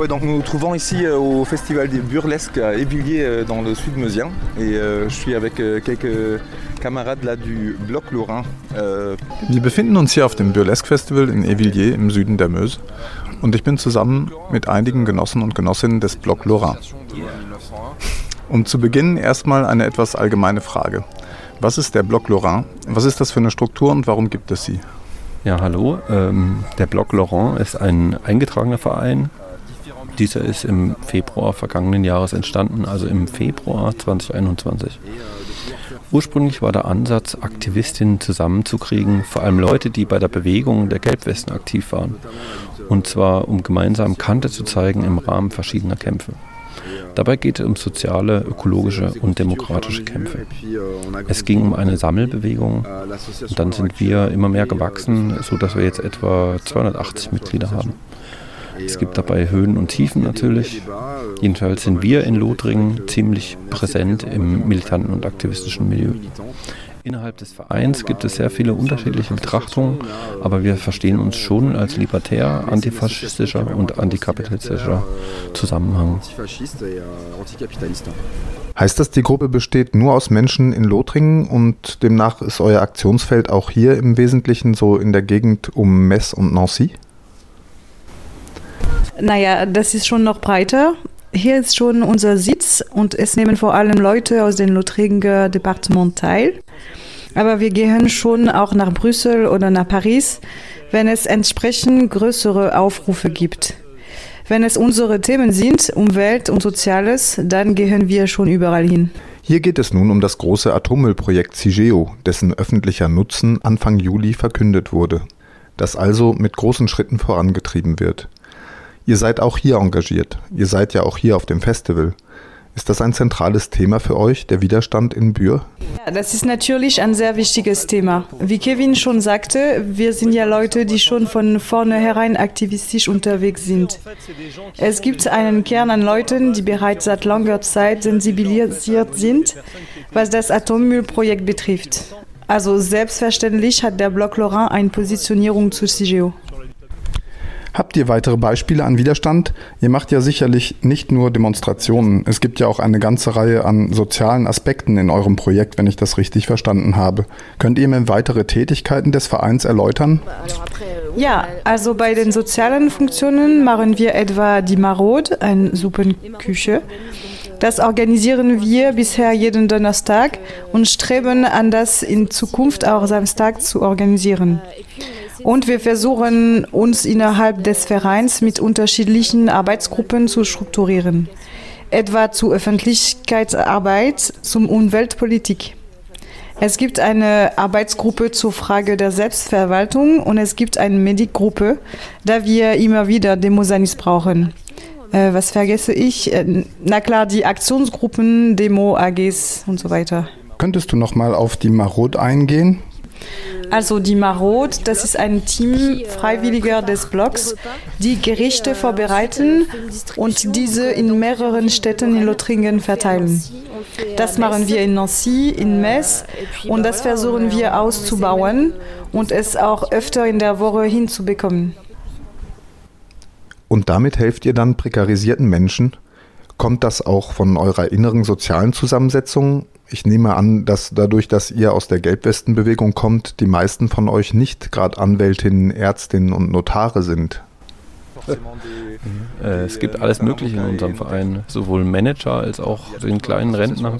Ouais, donc nous nous trouvons ici euh, au Festival des Burlesques à Évilliers euh, dans le sud meusien et euh, je suis avec euh, quelques camarades là du Bloc Lorrain. Euh, Wir befinden uns hier auf dem Burlesque Festival in Evilliers im Süden der Meuse und ich bin zusammen mit einigen Genossen und Genossinnen des Bloc Lorrain. Um zu Beginn erstmal eine etwas allgemeine Frage. Was ist der Bloc Lorrain? Was ist das für eine Struktur und warum gibt es sie? Ja, hallo. Ähm, der Bloc Laurent ist ein eingetragener Verein. Dieser ist im Februar vergangenen Jahres entstanden, also im Februar 2021. Ursprünglich war der Ansatz, Aktivistinnen zusammenzukriegen, vor allem Leute, die bei der Bewegung der Gelbwesten aktiv waren. Und zwar, um gemeinsam Kante zu zeigen im Rahmen verschiedener Kämpfe. Dabei geht es um soziale, ökologische und demokratische Kämpfe. Es ging um eine Sammelbewegung und dann sind wir immer mehr gewachsen, sodass wir jetzt etwa 280 Mitglieder haben. Es gibt dabei Höhen und Tiefen natürlich. Jedenfalls sind wir in Lothringen ziemlich präsent im militanten und aktivistischen Milieu. Innerhalb des Vereins gibt es sehr viele unterschiedliche Betrachtungen, aber wir verstehen uns schon als libertär, antifaschistischer und antikapitalistischer Zusammenhang. Heißt das, die Gruppe besteht nur aus Menschen in Lothringen und demnach ist euer Aktionsfeld auch hier im Wesentlichen so in der Gegend um Metz und Nancy? Naja, das ist schon noch breiter. Hier ist schon unser Sitz und es nehmen vor allem Leute aus dem Lothringer Departement teil. Aber wir gehen schon auch nach Brüssel oder nach Paris, wenn es entsprechend größere Aufrufe gibt. Wenn es unsere Themen sind, Umwelt und Soziales, dann gehen wir schon überall hin. Hier geht es nun um das große Atommüllprojekt CIGEO, dessen öffentlicher Nutzen Anfang Juli verkündet wurde, das also mit großen Schritten vorangetrieben wird. Ihr seid auch hier engagiert. Ihr seid ja auch hier auf dem Festival. Ist das ein zentrales Thema für euch, der Widerstand in Bühr? Ja, das ist natürlich ein sehr wichtiges Thema. Wie Kevin schon sagte, wir sind ja Leute, die schon von vornherein aktivistisch unterwegs sind. Es gibt einen Kern an Leuten, die bereits seit langer Zeit sensibilisiert sind, was das Atommüllprojekt betrifft. Also selbstverständlich hat der Bloc Lorrain eine Positionierung zu CIGEO. Habt ihr weitere Beispiele an Widerstand? Ihr macht ja sicherlich nicht nur Demonstrationen. Es gibt ja auch eine ganze Reihe an sozialen Aspekten in eurem Projekt, wenn ich das richtig verstanden habe. Könnt ihr mir weitere Tätigkeiten des Vereins erläutern? Ja, also bei den sozialen Funktionen machen wir etwa die Marod, eine Suppenküche. Das organisieren wir bisher jeden Donnerstag und streben an das in Zukunft auch Samstag zu organisieren. Und wir versuchen uns innerhalb des Vereins mit unterschiedlichen Arbeitsgruppen zu strukturieren, etwa zur Öffentlichkeitsarbeit, zum Umweltpolitik. Es gibt eine Arbeitsgruppe zur Frage der Selbstverwaltung und es gibt eine Medikgruppe, da wir immer wieder Demosanis brauchen. Äh, was vergesse ich? Äh, na klar, die Aktionsgruppen, Demo, AGs und so weiter. Könntest du noch mal auf die Marot eingehen? Also die Marot, das ist ein Team Freiwilliger des Blogs, die Gerichte vorbereiten und diese in mehreren Städten in Lothringen verteilen. Das machen wir in Nancy, in Metz und das versuchen wir auszubauen und es auch öfter in der Woche hinzubekommen. Und damit helft ihr dann prekarisierten Menschen? Kommt das auch von eurer inneren sozialen Zusammensetzung? Ich nehme an, dass dadurch, dass ihr aus der Gelbwestenbewegung kommt, die meisten von euch nicht gerade Anwältinnen, Ärztinnen und Notare sind. Äh, Es gibt alles Mögliche in unserem Verein, sowohl Manager als auch den kleinen Rentner,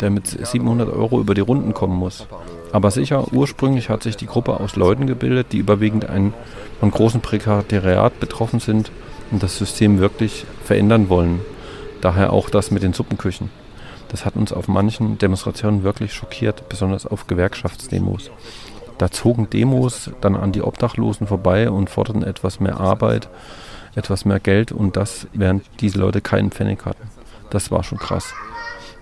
der mit 700 Euro über die Runden kommen muss. Aber sicher, ursprünglich hat sich die Gruppe aus Leuten gebildet, die überwiegend ein, von großem Prekariat betroffen sind und das System wirklich verändern wollen. Daher auch das mit den Suppenküchen. Das hat uns auf manchen Demonstrationen wirklich schockiert, besonders auf Gewerkschaftsdemos. Da zogen Demos dann an die Obdachlosen vorbei und forderten etwas mehr Arbeit, etwas mehr Geld und das, während diese Leute keinen Pfennig hatten. Das war schon krass.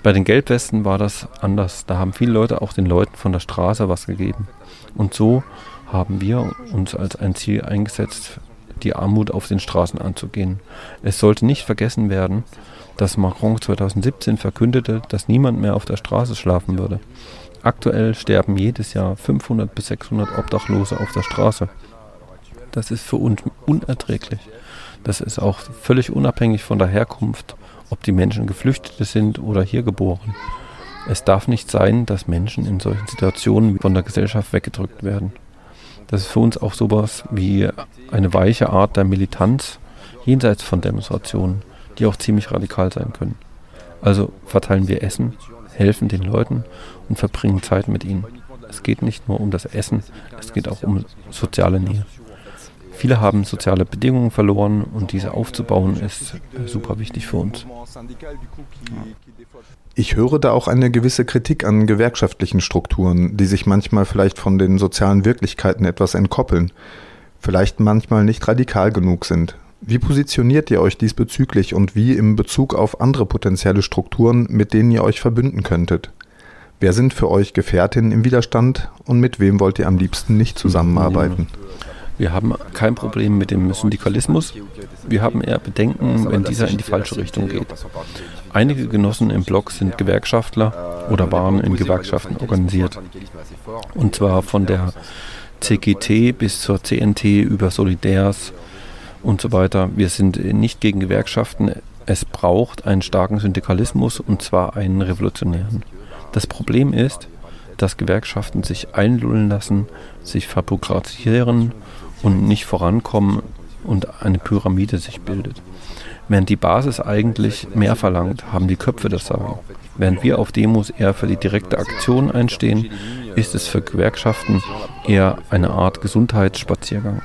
Bei den Gelbwesten war das anders. Da haben viele Leute auch den Leuten von der Straße was gegeben. Und so haben wir uns als ein Ziel eingesetzt, die Armut auf den Straßen anzugehen. Es sollte nicht vergessen werden, dass Macron 2017 verkündete, dass niemand mehr auf der Straße schlafen würde. Aktuell sterben jedes Jahr 500 bis 600 Obdachlose auf der Straße. Das ist für uns unerträglich. Das ist auch völlig unabhängig von der Herkunft, ob die Menschen Geflüchtete sind oder hier geboren. Es darf nicht sein, dass Menschen in solchen Situationen von der Gesellschaft weggedrückt werden. Das ist für uns auch sowas wie eine weiche Art der Militanz jenseits von Demonstrationen, die auch ziemlich radikal sein können. Also verteilen wir Essen, helfen den Leuten und verbringen Zeit mit ihnen. Es geht nicht nur um das Essen, es geht auch um soziale Nähe. Viele haben soziale Bedingungen verloren und diese aufzubauen ist super wichtig für uns. Ich höre da auch eine gewisse Kritik an gewerkschaftlichen Strukturen, die sich manchmal vielleicht von den sozialen Wirklichkeiten etwas entkoppeln, vielleicht manchmal nicht radikal genug sind. Wie positioniert ihr euch diesbezüglich und wie im Bezug auf andere potenzielle Strukturen, mit denen ihr euch verbünden könntet? Wer sind für euch Gefährtinnen im Widerstand und mit wem wollt ihr am liebsten nicht zusammenarbeiten? Wir haben kein Problem mit dem Syndikalismus. Wir haben eher Bedenken, wenn dieser in die falsche Richtung geht. Einige Genossen im Blog sind Gewerkschaftler oder waren in Gewerkschaften organisiert. Und zwar von der CGT bis zur CNT über Solidaires und so weiter. Wir sind nicht gegen Gewerkschaften. Es braucht einen starken Syndikalismus und zwar einen revolutionären. Das Problem ist, dass Gewerkschaften sich einlullen lassen, sich verbürokratisieren und nicht vorankommen und eine Pyramide sich bildet. Während die Basis eigentlich mehr verlangt, haben die Köpfe das Sagen. Während wir auf Demos eher für die direkte Aktion einstehen, ist es für Gewerkschaften eher eine Art Gesundheitsspaziergang.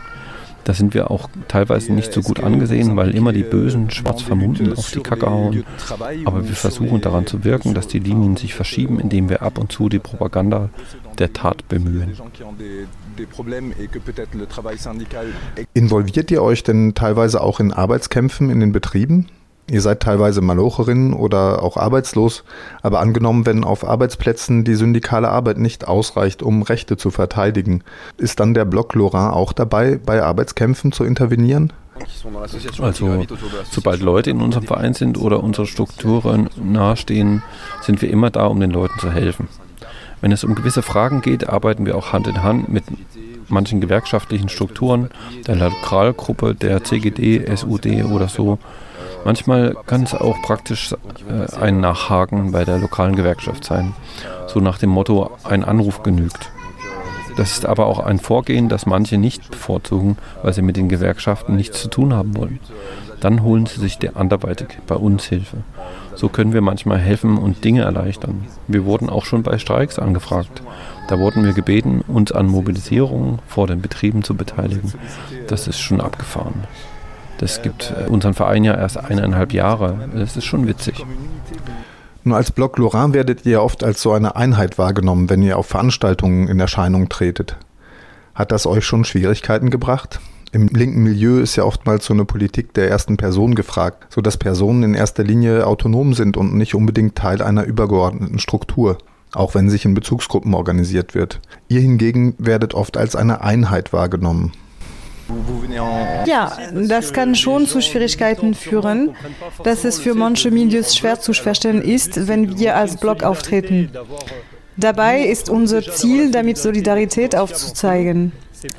Da sind wir auch teilweise nicht so gut angesehen, weil immer die Bösen schwarz vermuten auf die Kacke hauen. Aber wir versuchen daran zu wirken, dass die Linien sich verschieben, indem wir ab und zu die Propaganda der Tat bemühen. Involviert ihr euch denn teilweise auch in Arbeitskämpfen in den Betrieben? Ihr seid teilweise Malocherinnen oder auch arbeitslos, aber angenommen, wenn auf Arbeitsplätzen die syndikale Arbeit nicht ausreicht, um Rechte zu verteidigen, ist dann der Block Laurent auch dabei, bei Arbeitskämpfen zu intervenieren? Also, sobald Leute in unserem Verein sind oder unsere Strukturen nahestehen, sind wir immer da, um den Leuten zu helfen. Wenn es um gewisse Fragen geht, arbeiten wir auch Hand in Hand mit manchen gewerkschaftlichen Strukturen, der Lokalgruppe, der CGD, SUD oder so. Manchmal kann es auch praktisch äh, ein Nachhaken bei der lokalen Gewerkschaft sein. So nach dem Motto, ein Anruf genügt. Das ist aber auch ein Vorgehen, das manche nicht bevorzugen, weil sie mit den Gewerkschaften nichts zu tun haben wollen. Dann holen sie sich anderweitig bei uns Hilfe. So können wir manchmal helfen und Dinge erleichtern. Wir wurden auch schon bei Streiks angefragt. Da wurden wir gebeten, uns an Mobilisierungen vor den Betrieben zu beteiligen. Das ist schon abgefahren. Das gibt äh, unseren Verein ja erst eineinhalb Jahre. Das ist schon witzig. Nur als Block Lorrain werdet ihr oft als so eine Einheit wahrgenommen, wenn ihr auf Veranstaltungen in Erscheinung tretet. Hat das euch schon Schwierigkeiten gebracht? Im linken Milieu ist ja oftmals so eine Politik der ersten Person gefragt, sodass Personen in erster Linie autonom sind und nicht unbedingt Teil einer übergeordneten Struktur, auch wenn sich in Bezugsgruppen organisiert wird. Ihr hingegen werdet oft als eine Einheit wahrgenommen. Ja, das kann schon zu Schwierigkeiten führen, dass es für manche Milieus schwer zu verstehen ist, wenn wir als Block auftreten. Dabei ist unser Ziel, damit Solidarität aufzuzeigen.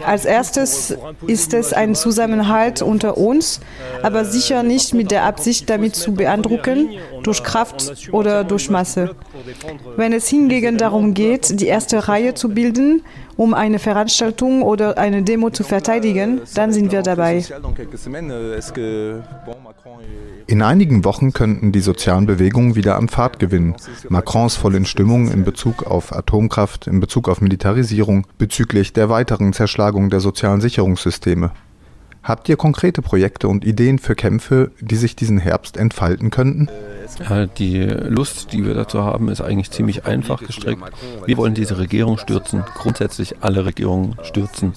Als erstes ist es ein Zusammenhalt unter uns, aber sicher nicht mit der Absicht, damit zu beeindrucken, durch Kraft oder durch Masse. Wenn es hingegen darum geht, die erste Reihe zu bilden, um eine Veranstaltung oder eine Demo zu verteidigen, dann sind wir dabei. In einigen Wochen könnten die sozialen Bewegungen wieder an Fahrt gewinnen. Macron ist voll in Stimmung in Bezug auf Atomkraft, in Bezug auf Militarisierung, bezüglich der weiteren Zerschlagung der sozialen Sicherungssysteme. Habt ihr konkrete Projekte und Ideen für Kämpfe, die sich diesen Herbst entfalten könnten? Die Lust, die wir dazu haben, ist eigentlich ziemlich einfach gestrickt. Wir wollen diese Regierung stürzen, grundsätzlich alle Regierungen stürzen.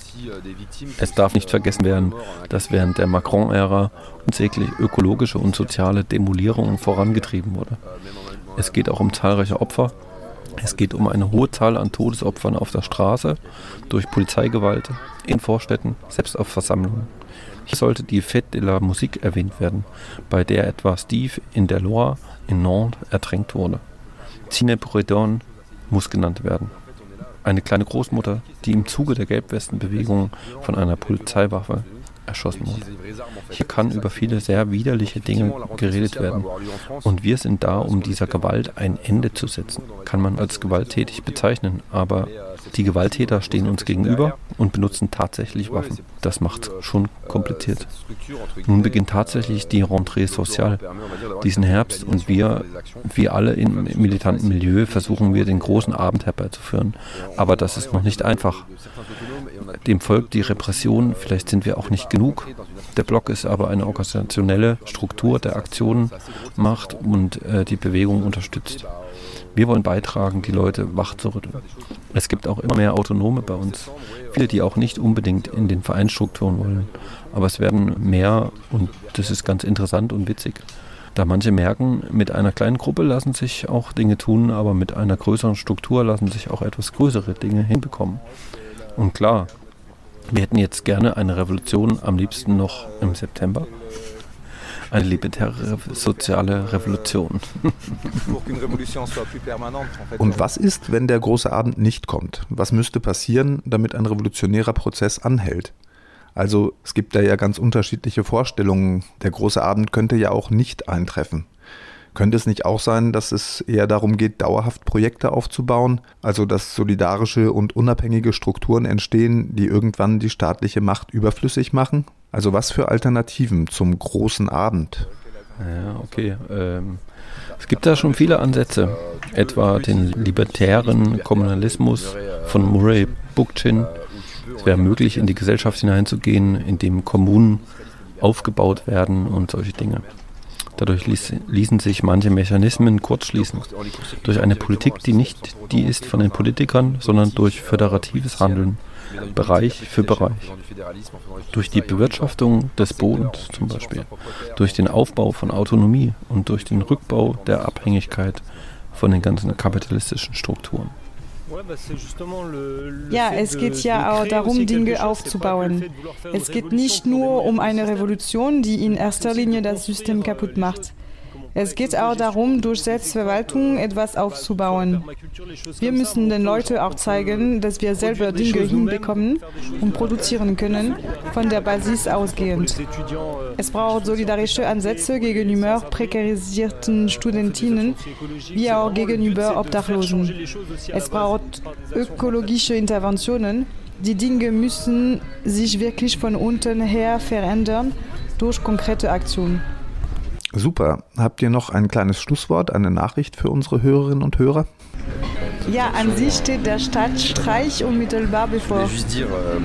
Es darf nicht vergessen werden, dass während der Macron-Ära unsäglich ökologische und soziale Demolierungen vorangetrieben wurde. Es geht auch um zahlreiche Opfer. Es geht um eine hohe Zahl an Todesopfern auf der Straße, durch Polizeigewalt, in Vorstädten, selbst auf Versammlungen. Hier sollte die Fête de la Musique erwähnt werden, bei der etwa Steve in der Loire in Nantes ertränkt wurde. Cine Bredon muss genannt werden. Eine kleine Großmutter, die im Zuge der Gelbwestenbewegung von einer Polizeiwaffe erschossen wurde. Hier kann über viele sehr widerliche Dinge geredet werden. Und wir sind da, um dieser Gewalt ein Ende zu setzen. Kann man als gewalttätig bezeichnen, aber die Gewalttäter stehen uns gegenüber und benutzen tatsächlich Waffen. Das macht schon kompliziert. Nun beginnt tatsächlich die Rentrée sociale diesen Herbst und wir, wie alle im militanten Milieu, versuchen wir den großen Abend herbeizuführen. Aber das ist noch nicht einfach. Dem folgt die Repression, vielleicht sind wir auch nicht genug. Der Block ist aber eine organisationelle Struktur der Aktionen macht und äh, die Bewegung unterstützt. Wir wollen beitragen, die Leute wach zu rütteln. Es gibt auch immer mehr Autonome bei uns. Viele, die auch nicht unbedingt in den Vereinsstrukturen wollen. Aber es werden mehr und das ist ganz interessant und witzig. Da manche merken, mit einer kleinen Gruppe lassen sich auch Dinge tun, aber mit einer größeren Struktur lassen sich auch etwas größere Dinge hinbekommen. Und klar, wir hätten jetzt gerne eine Revolution am liebsten noch im September eine libertäre soziale Revolution. Und was ist, wenn der große Abend nicht kommt? Was müsste passieren, damit ein revolutionärer Prozess anhält? Also es gibt da ja ganz unterschiedliche Vorstellungen. Der große Abend könnte ja auch nicht eintreffen. Könnte es nicht auch sein, dass es eher darum geht, dauerhaft Projekte aufzubauen, also dass solidarische und unabhängige Strukturen entstehen, die irgendwann die staatliche Macht überflüssig machen? Also was für Alternativen zum großen Abend? Ja, okay. Ähm, es gibt da schon viele Ansätze, etwa den libertären Kommunalismus von Murray Bookchin. Es wäre möglich, in die Gesellschaft hineinzugehen, indem Kommunen aufgebaut werden und solche Dinge. Dadurch ließ, ließen sich manche Mechanismen kurzschließen. Durch eine Politik, die nicht die ist von den Politikern, sondern durch föderatives Handeln, Bereich für Bereich. Durch die Bewirtschaftung des Bodens zum Beispiel, durch den Aufbau von Autonomie und durch den Rückbau der Abhängigkeit von den ganzen kapitalistischen Strukturen. Ja, es geht ja auch darum, Dinge aufzubauen. Es geht nicht nur um eine Revolution, die in erster Linie das System kaputt macht. Es geht auch darum, durch Selbstverwaltung etwas aufzubauen. Wir müssen den Leuten auch zeigen, dass wir selber Dinge hinbekommen und produzieren können, von der Basis ausgehend. Es braucht solidarische Ansätze gegenüber prekarisierten Studentinnen wie auch gegenüber Obdachlosen. Es braucht ökologische Interventionen. Die Dinge müssen sich wirklich von unten her verändern durch konkrete Aktionen. Super. Habt ihr noch ein kleines Schlusswort, eine Nachricht für unsere Hörerinnen und Hörer? Ja, an sich steht der Stadtstreich unmittelbar bevor. Ich dire, euh,